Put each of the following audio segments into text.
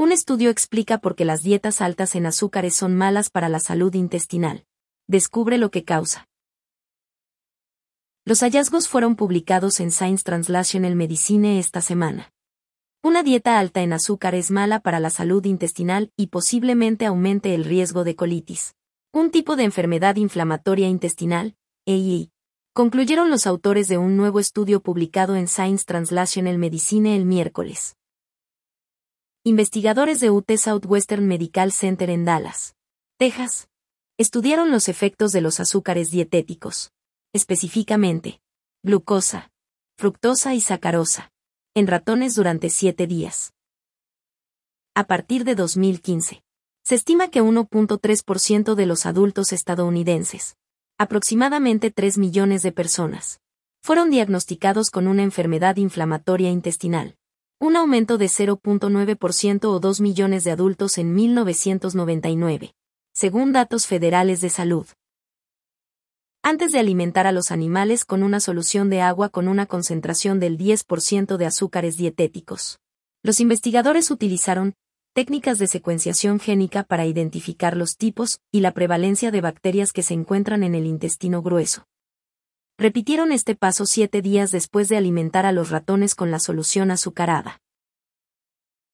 Un estudio explica por qué las dietas altas en azúcares son malas para la salud intestinal. Descubre lo que causa. Los hallazgos fueron publicados en Science Translational Medicine esta semana. Una dieta alta en azúcar es mala para la salud intestinal y posiblemente aumente el riesgo de colitis. Un tipo de enfermedad inflamatoria intestinal, EI. Concluyeron los autores de un nuevo estudio publicado en Science Translational Medicine el miércoles. Investigadores de UT Southwestern Medical Center en Dallas, Texas, estudiaron los efectos de los azúcares dietéticos específicamente, glucosa, fructosa y sacarosa, en ratones durante siete días. A partir de 2015, se estima que 1.3% de los adultos estadounidenses, aproximadamente 3 millones de personas, fueron diagnosticados con una enfermedad inflamatoria intestinal, un aumento de 0.9% o 2 millones de adultos en 1999, según datos federales de salud antes de alimentar a los animales con una solución de agua con una concentración del 10% de azúcares dietéticos. Los investigadores utilizaron técnicas de secuenciación génica para identificar los tipos y la prevalencia de bacterias que se encuentran en el intestino grueso. Repitieron este paso siete días después de alimentar a los ratones con la solución azucarada.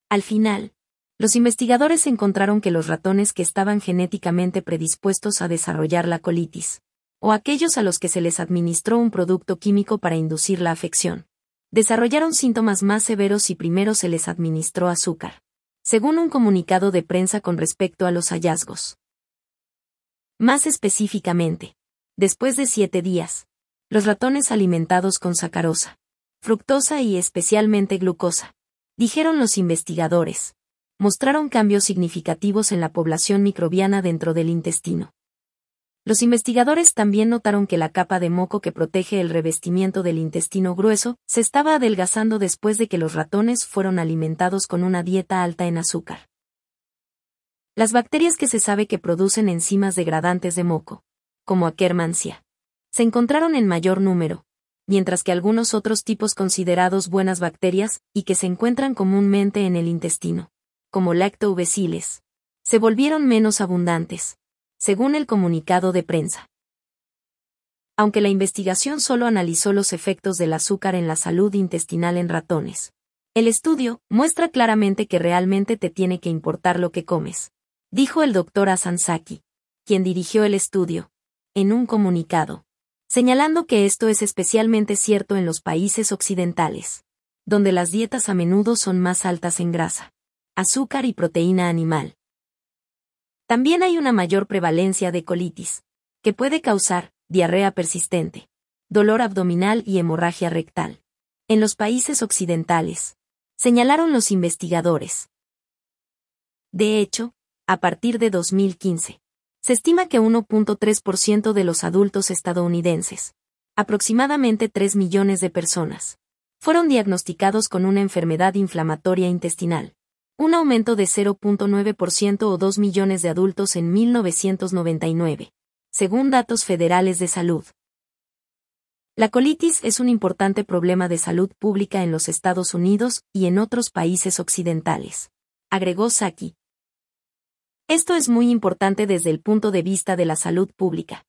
Al final, los investigadores encontraron que los ratones que estaban genéticamente predispuestos a desarrollar la colitis, o aquellos a los que se les administró un producto químico para inducir la afección. Desarrollaron síntomas más severos y primero se les administró azúcar. Según un comunicado de prensa con respecto a los hallazgos. Más específicamente, después de siete días, los ratones alimentados con sacarosa, fructosa y especialmente glucosa, dijeron los investigadores, mostraron cambios significativos en la población microbiana dentro del intestino. Los investigadores también notaron que la capa de moco que protege el revestimiento del intestino grueso se estaba adelgazando después de que los ratones fueron alimentados con una dieta alta en azúcar. Las bacterias que se sabe que producen enzimas degradantes de moco, como Akkermansia, se encontraron en mayor número, mientras que algunos otros tipos considerados buenas bacterias y que se encuentran comúnmente en el intestino, como Lactobacillus, se volvieron menos abundantes según el comunicado de prensa. Aunque la investigación solo analizó los efectos del azúcar en la salud intestinal en ratones, el estudio muestra claramente que realmente te tiene que importar lo que comes, dijo el doctor Asansaki, quien dirigió el estudio, en un comunicado, señalando que esto es especialmente cierto en los países occidentales, donde las dietas a menudo son más altas en grasa, azúcar y proteína animal. También hay una mayor prevalencia de colitis, que puede causar diarrea persistente, dolor abdominal y hemorragia rectal. En los países occidentales, señalaron los investigadores. De hecho, a partir de 2015, se estima que 1.3% de los adultos estadounidenses, aproximadamente 3 millones de personas, fueron diagnosticados con una enfermedad inflamatoria intestinal, un aumento de 0.9% o 2 millones de adultos en 1999, según datos federales de salud. La colitis es un importante problema de salud pública en los Estados Unidos y en otros países occidentales, agregó Saki. Esto es muy importante desde el punto de vista de la salud pública,